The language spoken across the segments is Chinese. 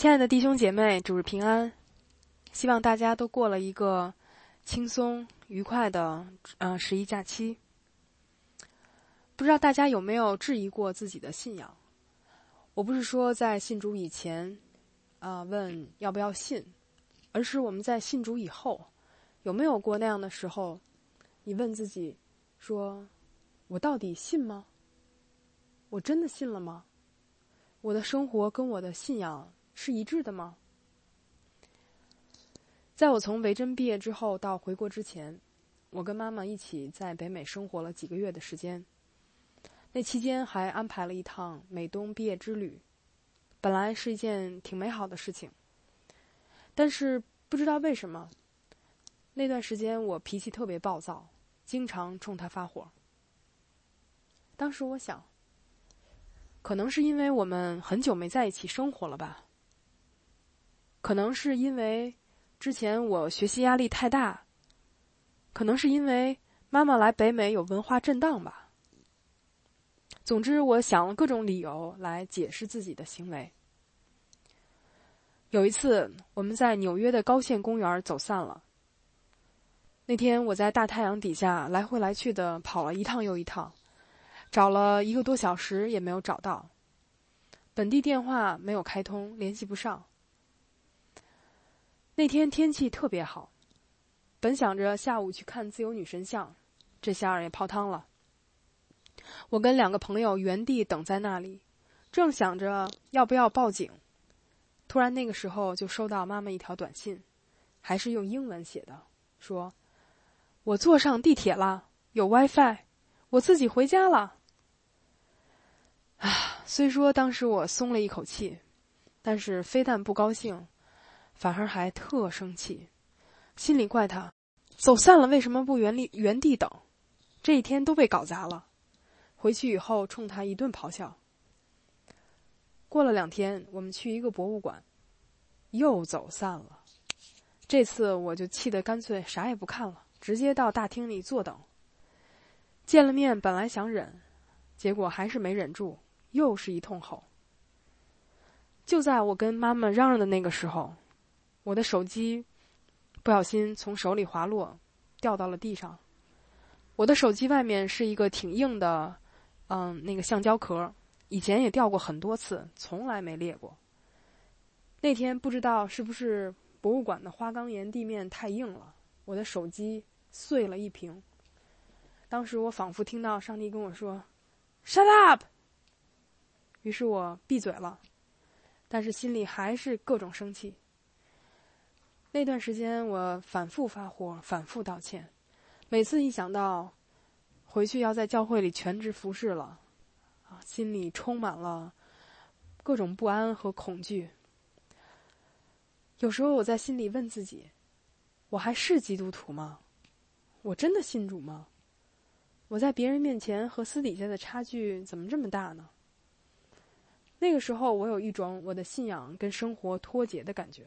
亲爱的弟兄姐妹，主日平安！希望大家都过了一个轻松愉快的呃十一假期。不知道大家有没有质疑过自己的信仰？我不是说在信主以前啊问要不要信，而是我们在信主以后有没有过那样的时候，你问自己说：我到底信吗？我真的信了吗？我的生活跟我的信仰是一致的吗？在我从维珍毕业之后到回国之前，我跟妈妈一起在北美生活了几个月的时间。那期间还安排了一趟美东毕业之旅，本来是一件挺美好的事情。但是不知道为什么，那段时间我脾气特别暴躁，经常冲他发火。当时我想。可能是因为我们很久没在一起生活了吧？可能是因为之前我学习压力太大？可能是因为妈妈来北美有文化震荡吧？总之，我想了各种理由来解释自己的行为。有一次，我们在纽约的高线公园走散了。那天我在大太阳底下来回来去的跑了一趟又一趟。找了一个多小时也没有找到，本地电话没有开通，联系不上。那天天气特别好，本想着下午去看自由女神像，这下也泡汤了。我跟两个朋友原地等在那里，正想着要不要报警，突然那个时候就收到妈妈一条短信，还是用英文写的，说：“我坐上地铁了，有 WiFi，我自己回家了。”啊，虽说当时我松了一口气，但是非但不高兴，反而还特生气，心里怪他走散了为什么不原地原地等，这一天都被搞砸了。回去以后冲他一顿咆哮。过了两天，我们去一个博物馆，又走散了。这次我就气得干脆啥也不看了，直接到大厅里坐等。见了面本来想忍，结果还是没忍住。又是一通吼。就在我跟妈妈嚷嚷的那个时候，我的手机不小心从手里滑落，掉到了地上。我的手机外面是一个挺硬的，嗯，那个橡胶壳，以前也掉过很多次，从来没裂过。那天不知道是不是博物馆的花岗岩地面太硬了，我的手机碎了一屏。当时我仿佛听到上帝跟我说：“Shut up。”于是我闭嘴了，但是心里还是各种生气。那段时间我反复发火，反复道歉。每次一想到回去要在教会里全职服侍了，啊，心里充满了各种不安和恐惧。有时候我在心里问自己：我还是基督徒吗？我真的信主吗？我在别人面前和私底下的差距怎么这么大呢？那个时候，我有一种我的信仰跟生活脱节的感觉。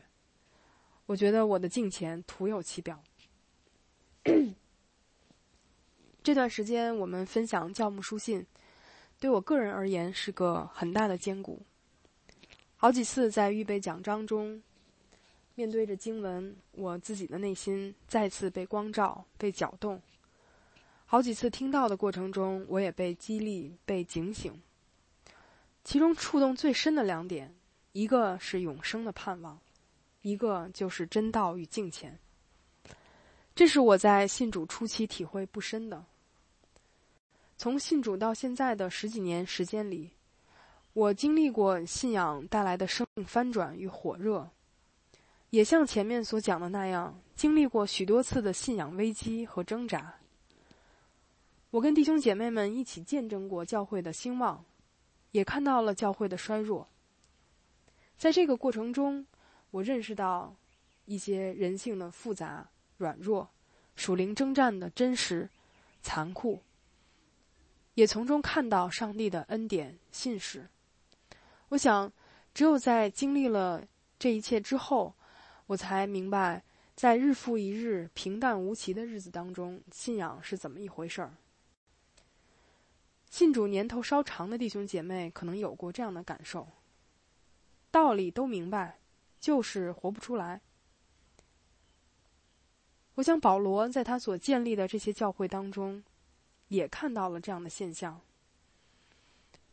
我觉得我的镜前徒有其表。这段时间，我们分享教牧书信，对我个人而言是个很大的坚固。好几次在预备讲章中，面对着经文，我自己的内心再次被光照、被搅动。好几次听到的过程中，我也被激励、被警醒。其中触动最深的两点，一个是永生的盼望，一个就是真道与敬虔。这是我在信主初期体会不深的。从信主到现在的十几年时间里，我经历过信仰带来的生命翻转与火热，也像前面所讲的那样，经历过许多次的信仰危机和挣扎。我跟弟兄姐妹们一起见证过教会的兴旺。也看到了教会的衰弱。在这个过程中，我认识到一些人性的复杂、软弱，属灵征战的真实、残酷，也从中看到上帝的恩典、信实。我想，只有在经历了这一切之后，我才明白，在日复一日平淡无奇的日子当中，信仰是怎么一回事儿。信主年头稍长的弟兄姐妹可能有过这样的感受：道理都明白，就是活不出来。我想保罗在他所建立的这些教会当中，也看到了这样的现象。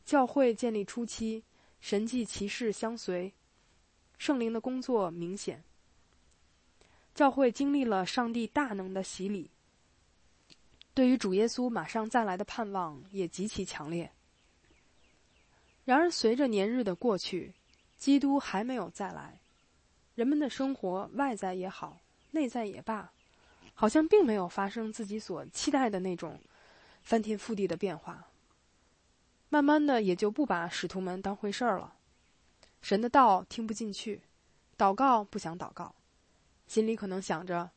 教会建立初期，神迹奇事相随，圣灵的工作明显。教会经历了上帝大能的洗礼，对于主耶稣马上再来的盼望也极其强烈。然而，随着年日的过去，基督还没有再来，人们的生活外在也好，内在也罢，好像并没有发生自己所期待的那种翻天覆地的变化。慢慢的，也就不把使徒们当回事儿了。神的道听不进去，祷告不想祷告，心里可能想着：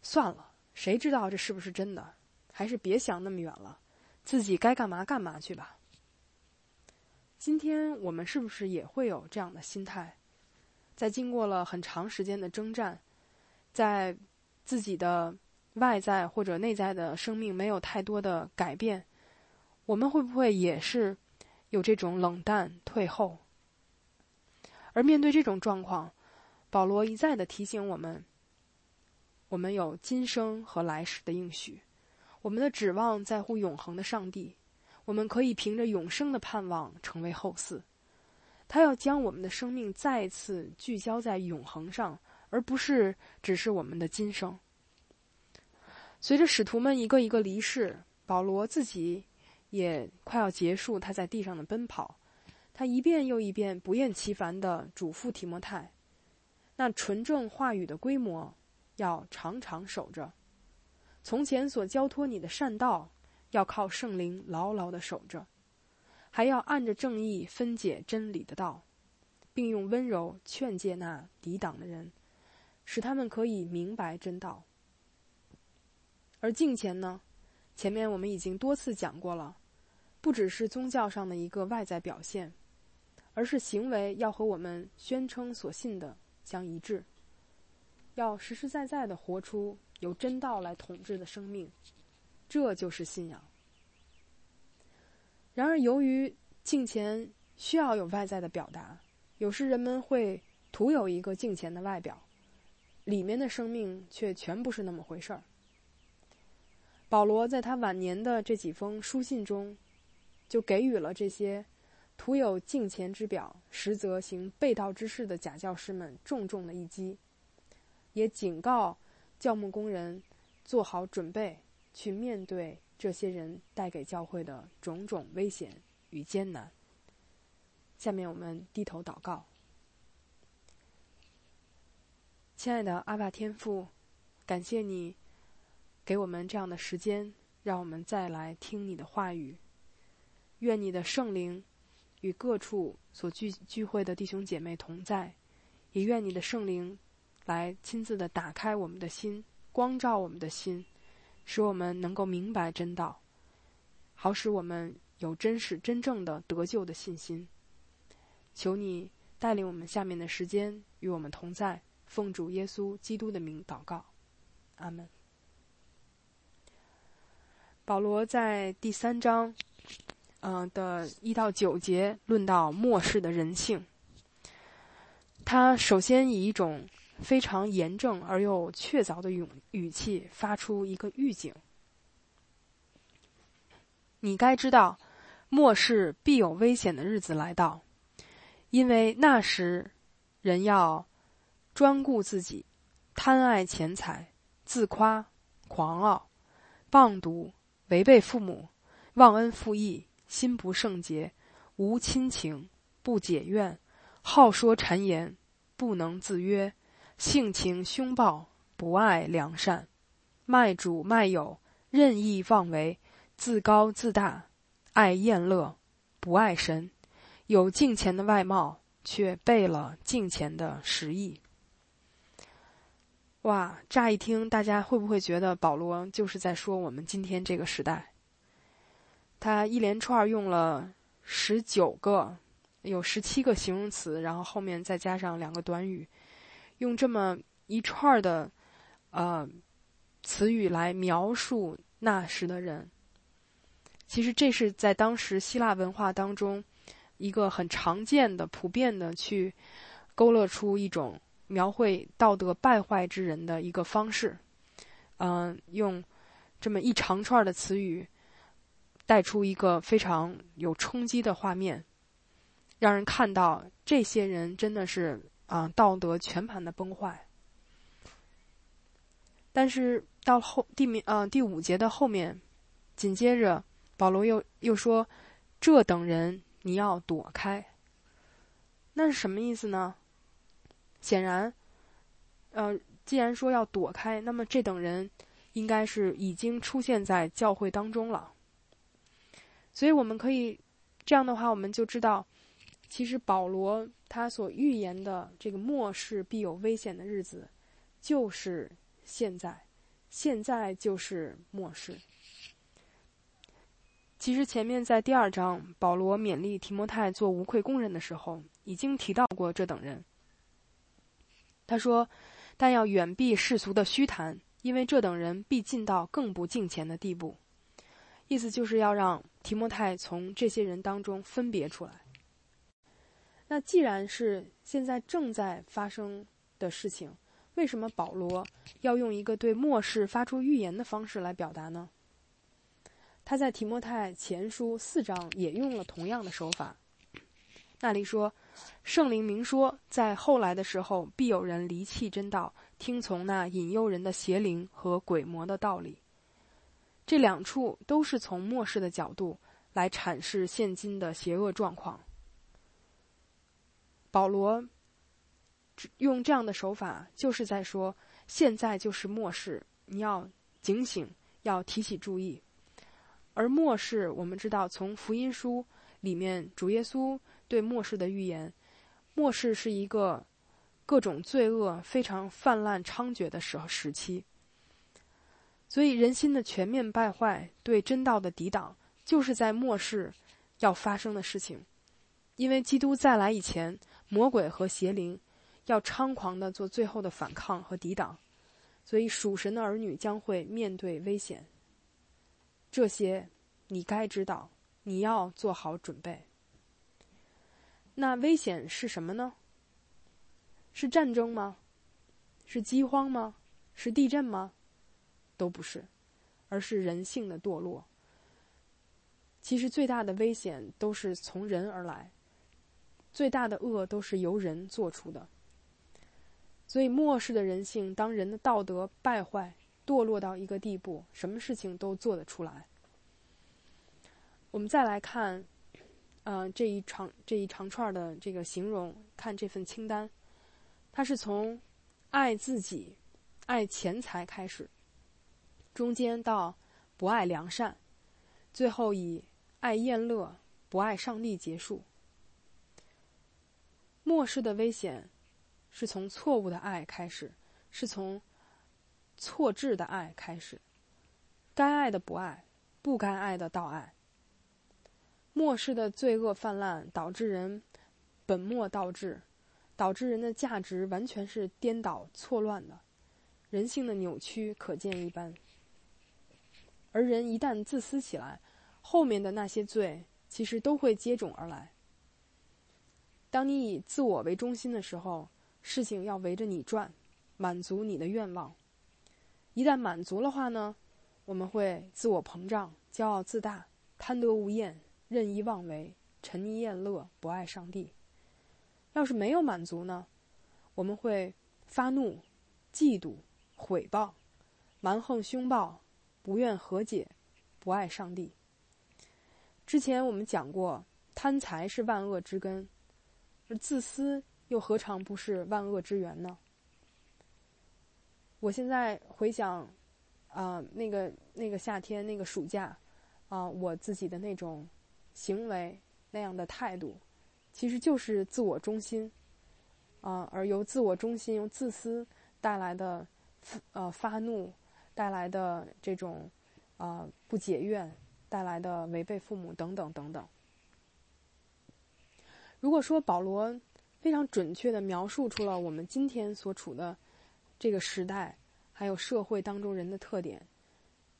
算了，谁知道这是不是真的？还是别想那么远了，自己该干嘛干嘛去吧。今天我们是不是也会有这样的心态？在经过了很长时间的征战，在自己的外在或者内在的生命没有太多的改变。我们会不会也是有这种冷淡退后？而面对这种状况，保罗一再的提醒我们：我们有今生和来世的应许，我们的指望在乎永恒的上帝，我们可以凭着永生的盼望成为后嗣。他要将我们的生命再次聚焦在永恒上，而不是只是我们的今生。随着使徒们一个一个离世，保罗自己。也快要结束，他在地上的奔跑，他一遍又一遍不厌其烦地嘱咐提摩太，那纯正话语的规模要常常守着。从前所交托你的善道，要靠圣灵牢牢地守着，还要按着正义分解真理的道，并用温柔劝诫那抵挡的人，使他们可以明白真道。而敬虔呢？前面我们已经多次讲过了，不只是宗教上的一个外在表现，而是行为要和我们宣称所信的相一致，要实实在在的活出由真道来统治的生命，这就是信仰。然而，由于镜前需要有外在的表达，有时人们会徒有一个镜前的外表，里面的生命却全不是那么回事儿。保罗在他晚年的这几封书信中，就给予了这些徒有镜前之表，实则行背道之事的假教师们重重的一击，也警告教牧工人做好准备去面对这些人带给教会的种种危险与艰难。下面我们低头祷告，亲爱的阿爸天父，感谢你。给我们这样的时间，让我们再来听你的话语。愿你的圣灵与各处所聚聚会的弟兄姐妹同在，也愿你的圣灵来亲自的打开我们的心，光照我们的心，使我们能够明白真道，好使我们有真实真正的得救的信心。求你带领我们下面的时间与我们同在，奉主耶稣基督的名祷告，阿门。保罗在第三章，嗯的一到九节论到末世的人性。他首先以一种非常严正而又确凿的语语气发出一个预警：“你该知道，末世必有危险的日子来到，因为那时人要专顾自己，贪爱钱财，自夸，狂傲，棒读。”违背父母，忘恩负义，心不圣洁，无亲情，不解怨，好说谗言，不能自约，性情凶暴，不爱良善，卖主卖友，任意妄为，自高自大，爱宴乐，不爱神，有敬虔的外貌，却背了敬虔的实意。哇，乍一听，大家会不会觉得保罗就是在说我们今天这个时代？他一连串用了十九个，有十七个形容词，然后后面再加上两个短语，用这么一串的呃词语来描述那时的人。其实这是在当时希腊文化当中一个很常见的、普遍的去勾勒出一种描绘道德败坏之人的一个方式。嗯，用这么一长串的词语，带出一个非常有冲击的画面，让人看到这些人真的是啊道德全盘的崩坏。但是到后第明呃第五节的后面，紧接着保罗又又说：“这等人你要躲开。”那是什么意思呢？显然，呃。既然说要躲开，那么这等人应该是已经出现在教会当中了。所以我们可以这样的话，我们就知道，其实保罗他所预言的这个末世必有危险的日子，就是现在，现在就是末世。其实前面在第二章，保罗勉励提摩太做无愧工人的时候，已经提到过这等人。他说。但要远避世俗的虚谈，因为这等人必进到更不敬虔的地步。意思就是要让提摩太从这些人当中分别出来。那既然是现在正在发生的事情，为什么保罗要用一个对末世发出预言的方式来表达呢？他在提摩太前书四章也用了同样的手法，那里说。圣灵明说，在后来的时候，必有人离弃真道，听从那引诱人的邪灵和鬼魔的道理。这两处都是从末世的角度来阐释现今的邪恶状况。保罗用这样的手法，就是在说，现在就是末世，你要警醒，要提起注意。而末世，我们知道，从福音书里面，主耶稣。对末世的预言，末世是一个各种罪恶非常泛滥猖獗的时候时期，所以人心的全面败坏，对真道的抵挡，就是在末世要发生的事情。因为基督再来以前，魔鬼和邪灵要猖狂的做最后的反抗和抵挡，所以属神的儿女将会面对危险。这些你该知道，你要做好准备。那危险是什么呢？是战争吗？是饥荒吗？是地震吗？都不是，而是人性的堕落。其实最大的危险都是从人而来，最大的恶都是由人做出的。所以末世的人性，当人的道德败坏、堕落到一个地步，什么事情都做得出来。我们再来看。呃，这一长这一长串的这个形容，看这份清单，它是从爱自己、爱钱财开始，中间到不爱良善，最后以爱厌乐、不爱上帝结束。末世的危险是从错误的爱开始，是从错置的爱开始，该爱的不爱，不该爱的倒爱。末世的罪恶泛滥，导致人本末倒置，导致人的价值完全是颠倒错乱的，人性的扭曲可见一斑。而人一旦自私起来，后面的那些罪其实都会接踵而来。当你以自我为中心的时候，事情要围着你转，满足你的愿望。一旦满足了话呢，我们会自我膨胀、骄傲自大、贪得无厌。任意妄为、沉溺厌乐、不爱上帝。要是没有满足呢？我们会发怒、嫉妒、毁谤、蛮横凶暴、不愿和解、不爱上帝。之前我们讲过，贪财是万恶之根，而自私又何尝不是万恶之源呢？我现在回想，啊，那个那个夏天，那个暑假，啊，我自己的那种。行为那样的态度，其实就是自我中心，啊，而由自我中心、由自私带来的，呃，发怒带来的这种，啊，不解怨带来的违背父母等等等等。如果说保罗非常准确的描述出了我们今天所处的这个时代，还有社会当中人的特点，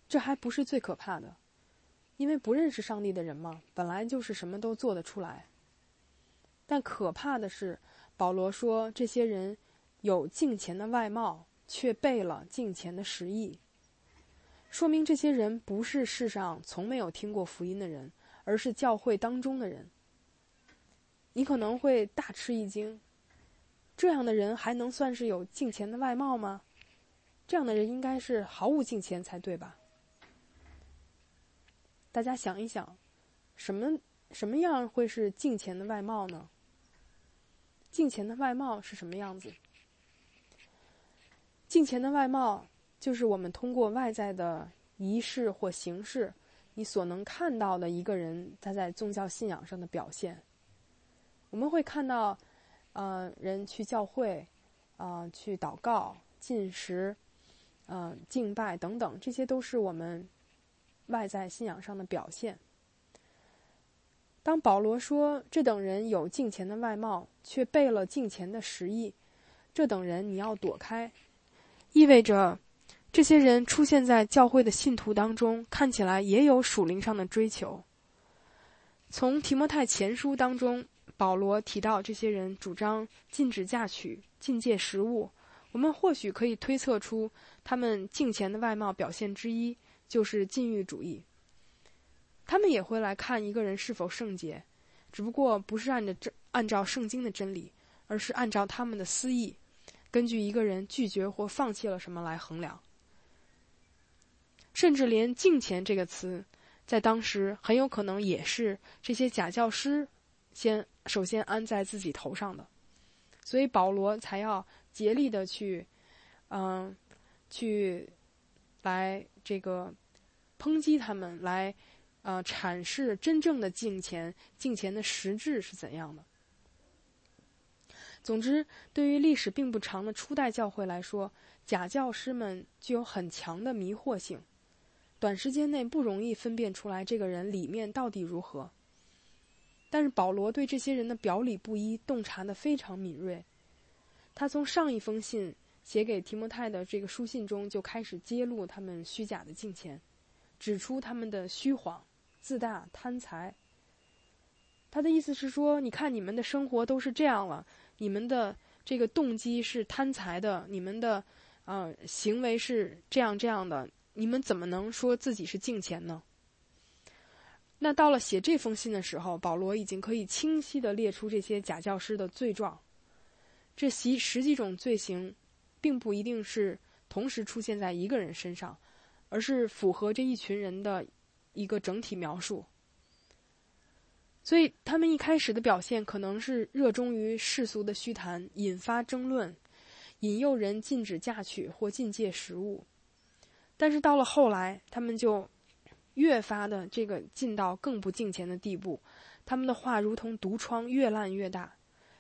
这还不是最可怕的。因为不认识上帝的人嘛，本来就是什么都做得出来。但可怕的是，保罗说这些人有敬虔的外貌，却背了敬虔的实意，说明这些人不是世上从没有听过福音的人，而是教会当中的人。你可能会大吃一惊，这样的人还能算是有敬虔的外貌吗？这样的人应该是毫无敬虔才对吧？大家想一想，什么什么样会是敬虔的外貌呢？敬虔的外貌是什么样子？敬虔的外貌就是我们通过外在的仪式或形式，你所能看到的一个人他在宗教信仰上的表现。我们会看到，呃，人去教会，啊，去祷告、进食，嗯，敬拜等等，这些都是我们外在信仰上的表现。当保罗说这等人有敬虔的外貌，却背了敬虔的实意，这等人你要躲开，意味着这些人出现在教会的信徒当中，看起来也有属灵上的追求。从提摩太前书当中，保罗提到这些人主张禁止嫁娶、禁戒食物，我们或许可以推测出他们敬虔的外貌表现之一就是禁欲主义。他们也会来看一个人是否圣洁，只不过不是按照这按照圣经的真理，而是按照他们的私意，根据一个人拒绝或放弃了什么来衡量。甚至连“敬虔”这个词，在当时很有可能也是这些假教师先首先安在自己头上的，所以保罗才要竭力的去，嗯，去来这个抨击他们来。呃，阐释真正的敬虔，敬虔的实质是怎样的？总之，对于历史并不长的初代教会来说，假教师们具有很强的迷惑性，短时间内不容易分辨出来这个人里面到底如何。但是保罗对这些人的表里不一洞察的非常敏锐，他从上一封信写给提摩太的这个书信中就开始揭露他们虚假的敬虔，指出他们的虚谎。自大贪财。他的意思是说，你看你们的生活都是这样了，你们的这个动机是贪财的，你们的啊行为是这样这样的，你们怎么能说自己是敬虔呢？那到了写这封信的时候，保罗已经可以清晰的列出这些假教师的罪状。这十十几种罪行，并不一定是同时出现在一个人身上，而是符合这一群人的。一个整体描述，所以他们一开始的表现可能是热衷于世俗的虚谈，引发争论，引诱人禁止嫁娶或禁戒食物。但是到了后来，他们就越发的这个进到更不敬虔的地步，他们的话如同毒疮，越烂越大，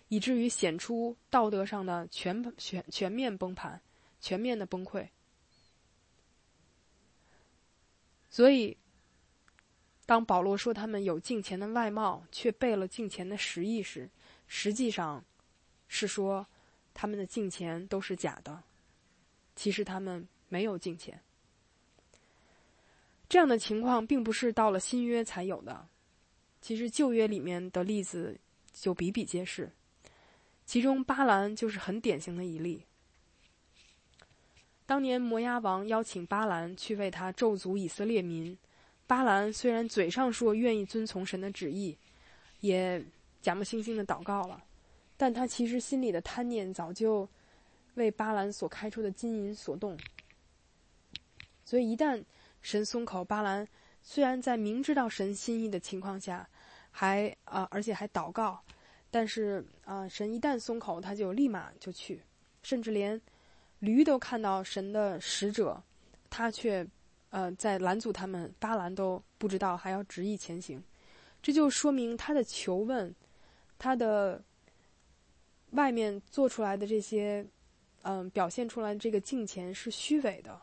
以至于显出道德上的全全全面崩盘，全面的崩溃。所以。当保罗说他们有敬虔的外貌，却背了敬虔的实意时，实际上是说他们的敬虔都是假的。其实他们没有敬虔。这样的情况并不是到了新约才有的，其实旧约里面的例子就比比皆是。其中巴兰就是很典型的一例。当年摩押王邀请巴兰去为他咒诅以色列民。巴兰虽然嘴上说愿意遵从神的旨意，也假模惺惺的祷告了，但他其实心里的贪念早就为巴兰所开出的金银所动。所以一旦神松口，巴兰虽然在明知道神心意的情况下，还啊而且还祷告，但是啊神一旦松口，他就立马就去，甚至连驴都看到神的使者，他却。呃，在拦阻他们，巴兰都不知道还要执意前行，这就说明他的求问，他的外面做出来的这些，嗯，表现出来这个敬虔是虚伪的，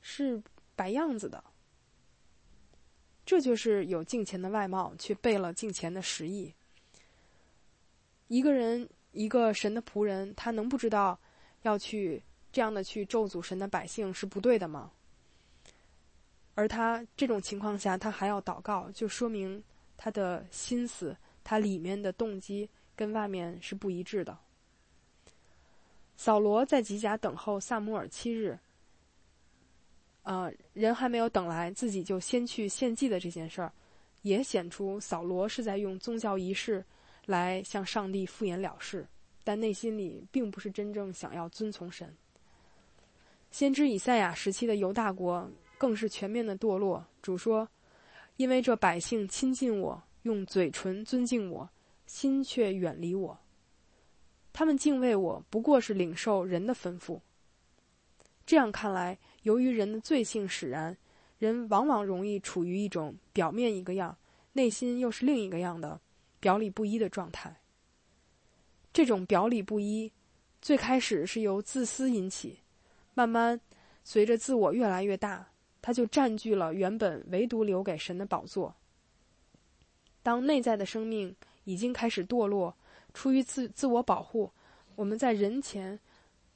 是摆样子的。这就是有敬虔的外貌，却背了敬虔的实意。一个人，一个神的仆人，他能不知道要去这样的去咒诅神的百姓是不对的吗？而他这种情况下，他还要祷告，就说明他的心思，他里面的动机跟外面是不一致的。扫罗在吉甲等候萨姆尔七日，呃，人还没有等来，自己就先去献祭的这件事儿，也显出扫罗是在用宗教仪式来向上帝敷衍了事，但内心里并不是真正想要遵从神。先知以赛亚时期的犹大国更是全面的堕落。主说：“因为这百姓亲近我，用嘴唇尊敬我，心却远离我。”他们敬畏我，不过是领受人的吩咐。这样看来，由于人的罪性使然，人往往容易处于一种表面一个样，内心又是另一个样的表里不一的状态。这种表里不一，最开始是由自私引起，慢慢随着自我越来越大，它就占据了原本唯独留给神的宝座。当内在的生命已经开始堕落。出于自自我保护，我们在人前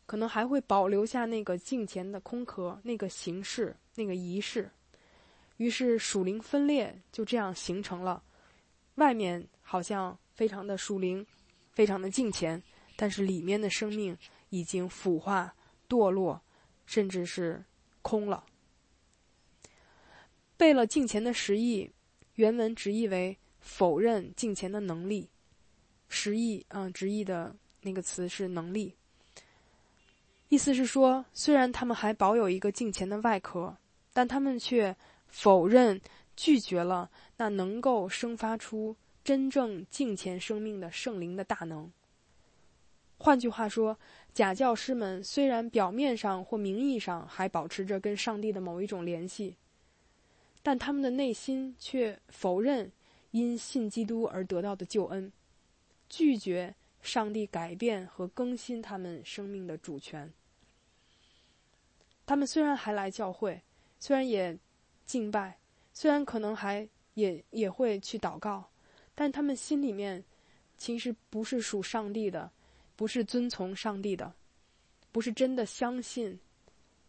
可能还会保留下那个镜前的空壳、那个形式、那个仪式。于是属灵分裂就这样形成了。外面好像非常的属灵，非常的敬虔，但是里面的生命已经腐化、堕落，甚至是空了。背了敬虔的实意，原文直译为否认敬虔的能力。实意，嗯，直译的那个词是能力，意思是说，虽然他们还保有一个敬虔的外壳，但他们却否认、拒绝了那能够生发出真正敬虔生命的圣灵的大能。换句话说，假教师们虽然表面上或名义上还保持着跟上帝的某一种联系，但他们的内心却否认因信基督而得到的救恩。拒绝上帝改变和更新他们生命的主权。他们虽然还来教会，虽然也敬拜，虽然可能还也也会去祷告，但他们心里面其实不是属上帝的，不是遵从上帝的，不是真的相信、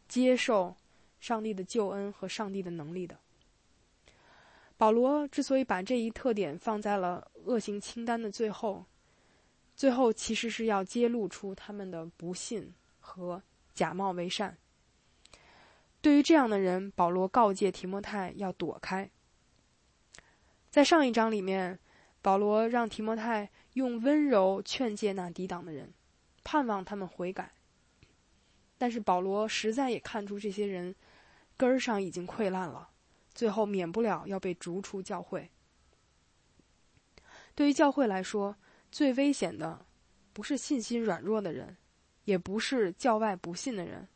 接受上帝的救恩和上帝的能力的。保罗之所以把这一特点放在了恶行清单的最后。最后，其实是要揭露出他们的不信和假冒为善。对于这样的人，保罗告诫提摩太要躲开。在上一章里面，保罗让提摩太用温柔劝诫那抵挡的人，盼望他们悔改。但是保罗实在也看出这些人根儿上已经溃烂了，最后免不了要被逐出教会。对于教会来说，最危险的，不是信心软弱的人，也不是教外不信的人，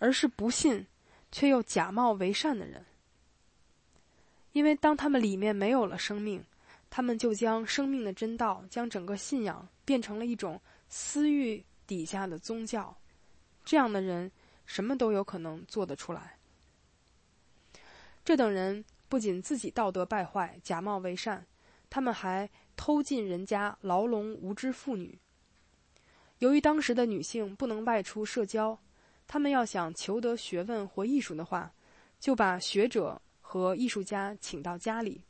而是不信却又假冒为善的人。因为当他们里面没有了生命，他们就将生命的真道，将整个信仰变成了一种私欲底下的宗教。这样的人，什么都有可能做得出来。这等人不仅自己道德败坏，假冒为善。他们还偷进人家，牢笼无知妇女。由于当时的女性不能外出社交，他们要想求得学问或艺术的话，就把学者和艺术家请到家里。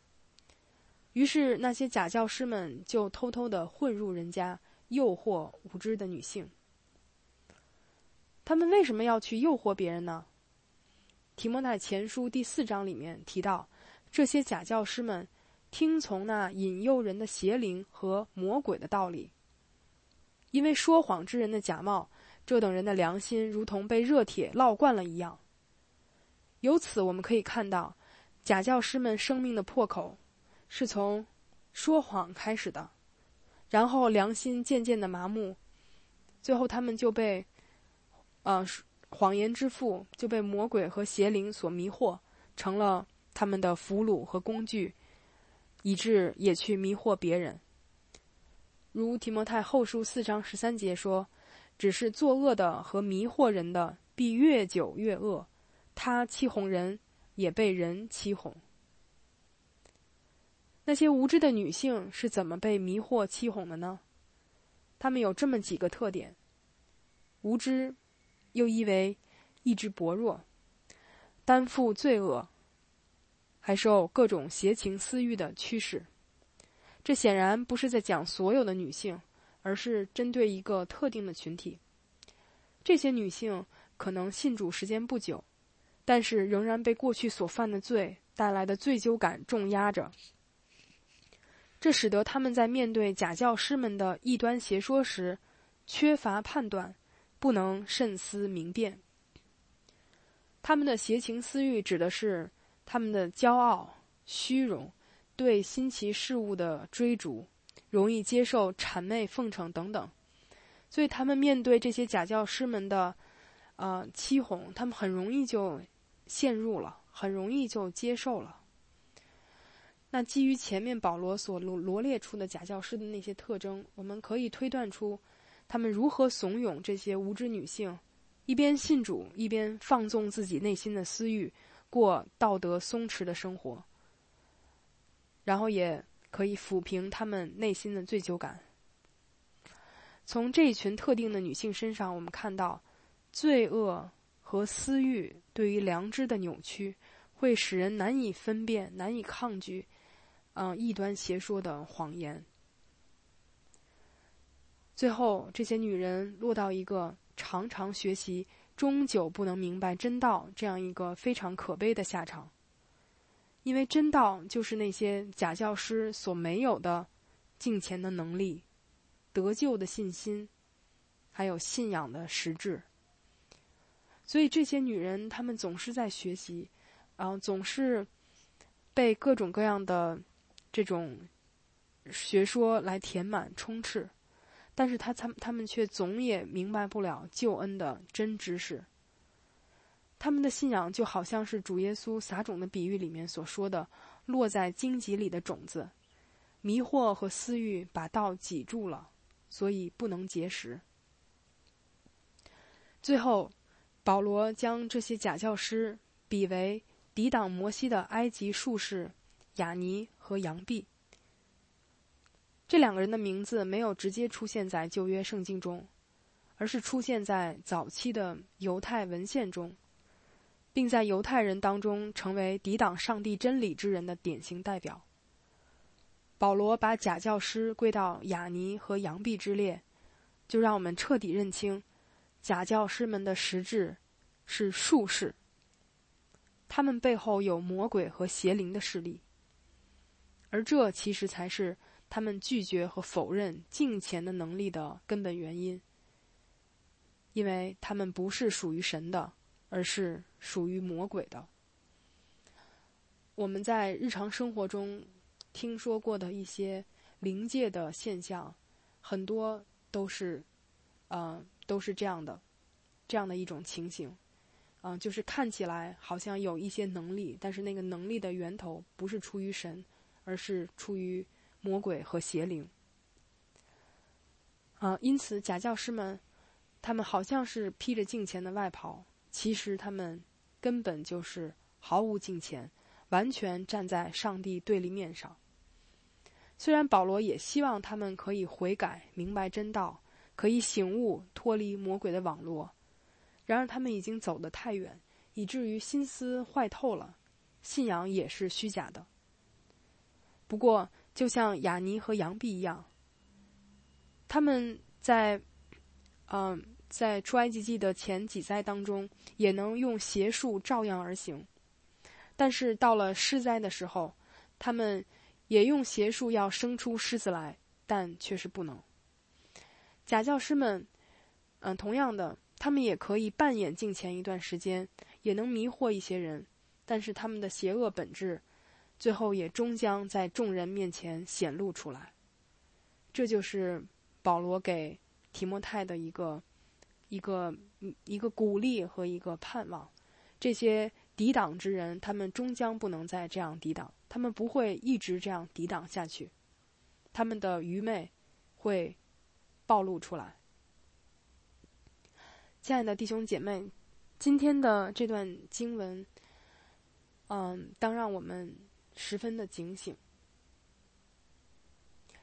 于是那些假教师们就偷偷的混入人家，诱惑无知的女性。他们为什么要去诱惑别人呢？提摩太前书第四章里面提到，这些假教师们。听从那引诱人的邪灵和魔鬼的道理，因为说谎之人的假冒，这等人的良心如同被热铁烙惯了一样。由此我们可以看到，假教师们生命的破口是从说谎开始的，然后良心渐渐的麻木，最后他们就被，呃，谎言之父就被魔鬼和邪灵所迷惑，成了他们的俘虏和工具。以致也去迷惑别人，如提摩太后书四章十三节说：“只是作恶的和迷惑人的，必越久越恶。他欺哄人，也被人欺哄。”那些无知的女性是怎么被迷惑欺哄的呢？她们有这么几个特点：无知，又意为意志薄弱，担负罪恶。还受各种邪情私欲的驱使，这显然不是在讲所有的女性，而是针对一个特定的群体。这些女性可能信主时间不久，但是仍然被过去所犯的罪带来的罪疚感重压着。这使得他们在面对假教师们的异端邪说时，缺乏判断，不能慎思明辨。他们的邪情私欲指的是他们的骄傲、虚荣、对新奇事物的追逐、容易接受谄媚奉承等等。所以，他们面对这些假教师们的呃欺哄，他们很容易就陷入了，很容易就接受了。那基于前面保罗所罗罗列出的假教师的那些特征，我们可以推断出，他们如何怂恿这些无知女性，一边信主，一边放纵自己内心的私欲，过道德松弛的生活，然后也可以抚平他们内心的罪疚感。从这一群特定的女性身上，我们看到，罪恶和私欲对于良知的扭曲，会使人难以分辨、难以抗拒。嗯，异端邪说的谎言。最后，这些女人落到一个常常学习，终究不能明白真道这样一个非常可悲的下场。因为真道就是那些假教师所没有的敬虔的能力、得救的信心，还有信仰的实质。所以，这些女人她们总是在学习，然后总是被各种各样的。这种学说来填满充斥，但是他他他们却总也明白不了救恩的真知识。他们的信仰就好像是主耶稣撒种的比喻里面所说的，落在荆棘里的种子，迷惑和私欲把道挤住了，所以不能结实。最后，保罗将这些假教师比为抵挡摩西的埃及术士。雅尼和杨毕这两个人的名字没有直接出现在旧约圣经中，而是出现在早期的犹太文献中，并在犹太人当中成为抵挡上帝真理之人的典型代表。保罗把假教师归到雅尼和杨毕之列，就让我们彻底认清假教师们的实质是术士，他们背后有魔鬼和邪灵的势力。而这其实才是他们拒绝和否认敬虔的能力的根本原因，因为他们不是属于神的，而是属于魔鬼的。我们在日常生活中听说过的一些灵界的现象，很多都是，呃，都是这样的，这样的一种情形，嗯，就是看起来好像有一些能力，但是那个能力的源头不是出于神。而是出于魔鬼和邪灵啊！因此，假教师们，他们好像是披着镜前的外袍，其实他们根本就是毫无敬虔，完全站在上帝对立面上。虽然保罗也希望他们可以悔改、明白真道，可以醒悟、脱离魔鬼的网络，然而他们已经走得太远，以至于心思坏透了，信仰也是虚假的。不过，就像雅尼和杨毕一样，他们在，嗯，在出埃及记的前几灾当中，也能用邪术照样而行。但是到了施灾的时候，他们也用邪术要生出狮子来，但却是不能。假教师们，嗯，同样的，他们也可以扮演敬虔一段时间，也能迷惑一些人，但是他们的邪恶本质。最后也终将在众人面前显露出来，这就是保罗给提摩太的一个一个一个鼓励和一个盼望。这些抵挡之人，他们终将不能再这样抵挡，他们不会一直这样抵挡下去，他们的愚昧会暴露出来。亲爱的弟兄姐妹，今天的这段经文，嗯，当让我们。十分的警醒。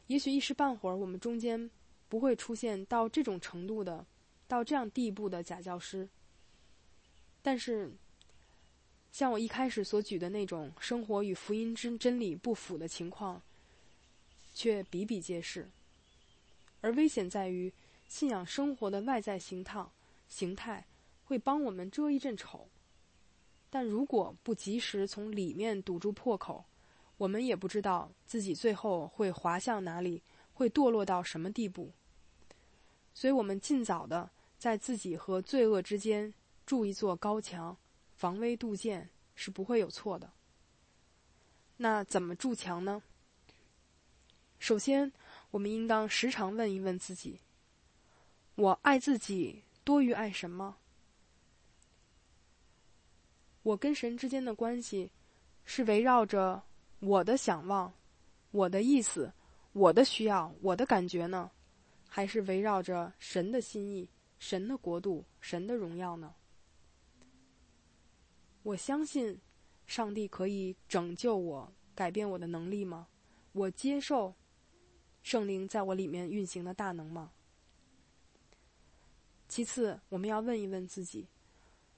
也许一时半会儿，我们中间不会出现到这种程度的、到这样地步的假教师。但是，像我一开始所举的那种生活与福音之真理不符的情况，却比比皆是。而危险在于，信仰生活的外在形态形态会帮我们遮一阵丑，但如果不及时从里面堵住破口，我们也不知道自己最后会滑向哪里，会堕落到什么地步。所以，我们尽早的在自己和罪恶之间筑一座高墙，防微杜渐是不会有错的。那怎么筑墙呢？首先，我们应当时常问一问自己：我爱自己多于爱什么？我跟神之间的关系是围绕着我的想望、我的意思、我的需要、我的感觉呢？还是围绕着神的心意、神的国度、神的荣耀呢？我相信上帝可以拯救我、改变我的能力吗？我接受圣灵在我里面运行的大能吗？其次，我们要问一问自己：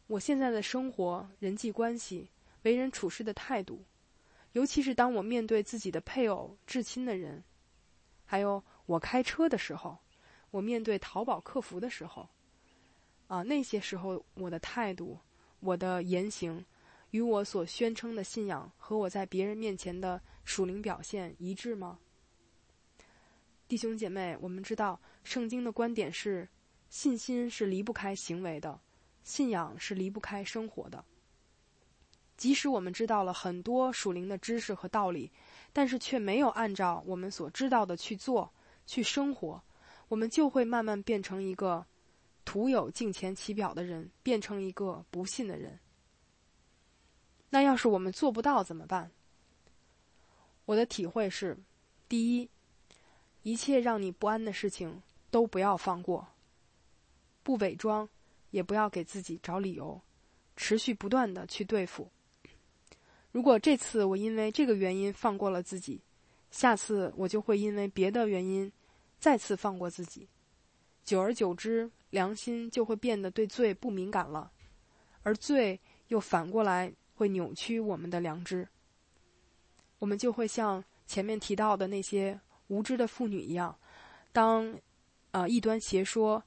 我现在的生活、人际关系、为人处事的态度，尤其是当我面对自己的配偶、至亲的人，还有我开车的时候。我面对淘宝客服的时候，啊，那些时候我的态度、我的言行，与我所宣称的信仰和我在别人面前的属灵表现一致吗？弟兄姐妹，我们知道圣经的观点是：信心是离不开行为的，信仰是离不开生活的。即使我们知道了很多属灵的知识和道理，但是却没有按照我们所知道的去做、去生活。我们就会慢慢变成一个徒有敬虔其表的人，变成一个不信的人。那要是我们做不到怎么办？我的体会是：第一，一切让你不安的事情都不要放过，不伪装，也不要给自己找理由，持续不断的去对付。如果这次我因为这个原因放过了自己，下次我就会因为别的原因。再次放过自己，久而久之，良心就会变得对罪不敏感了，而罪又反过来会扭曲我们的良知。我们就会像前面提到的那些无知的妇女一样，当呃异端邪说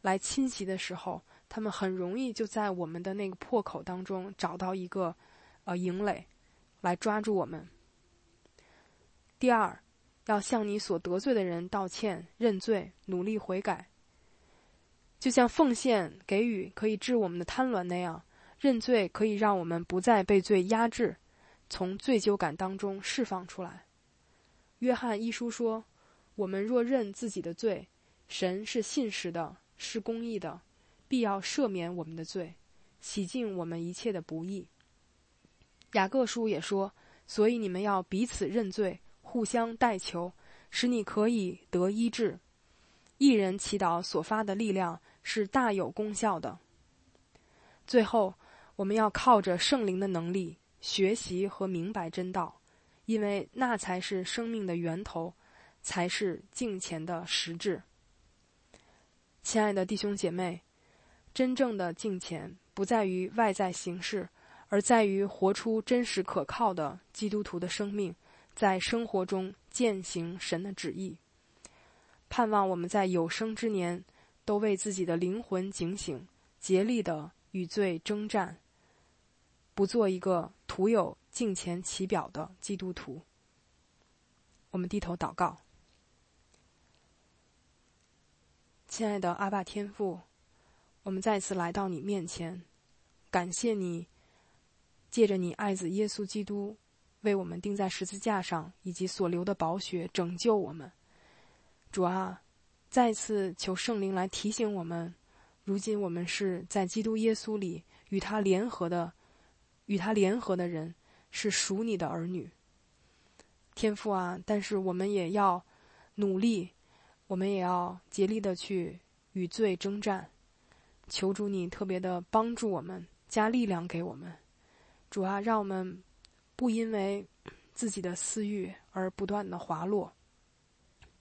来侵袭的时候，他们很容易就在我们的那个破口当中找到一个呃营垒，来抓住我们。第二。要向你所得罪的人道歉、认罪、努力悔改，就像奉献给予可以治我们的贪婪那样，认罪可以让我们不再被罪压制，从罪疚感当中释放出来。约翰一书说：“我们若认自己的罪，神是信实的，是公义的，必要赦免我们的罪，洗净我们一切的不义。”雅各书也说：“所以你们要彼此认罪。”互相代求，使你可以得医治。一人祈祷所发的力量是大有功效的。最后，我们要靠着圣灵的能力学习和明白真道，因为那才是生命的源头，才是敬虔的实质。亲爱的弟兄姐妹，真正的敬虔不在于外在形式，而在于活出真实可靠的基督徒的生命。在生活中践行神的旨意，盼望我们在有生之年都为自己的灵魂警醒，竭力的与罪征战，不做一个徒有敬虔其表的基督徒。我们低头祷告，亲爱的阿爸天父，我们再次来到你面前，感谢你借着你爱子耶稣基督。为我们钉在十字架上，以及所流的宝血拯救我们。主啊，再次求圣灵来提醒我们：如今我们是在基督耶稣里与他联合的，与他联合的人是属你的儿女。天父啊，但是我们也要努力，我们也要竭力的去与罪征战。求主你特别的帮助我们，加力量给我们。主啊，让我们。不因为自己的私欲而不断的滑落，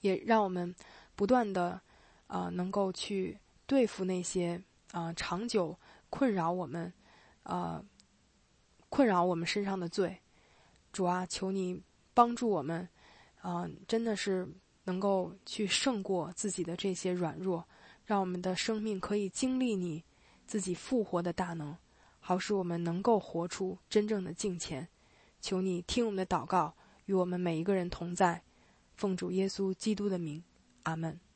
也让我们不断的啊能够去对付那些啊长久困扰我们啊困扰我们身上的罪。主啊，求你帮助我们啊，真的是能够去胜过自己的这些软弱，让我们的生命可以经历你自己复活的大能，好使我们能够活出真正的敬虔。求你听我们的祷告，与我们每一个人同在，奉主耶稣基督的名，阿门。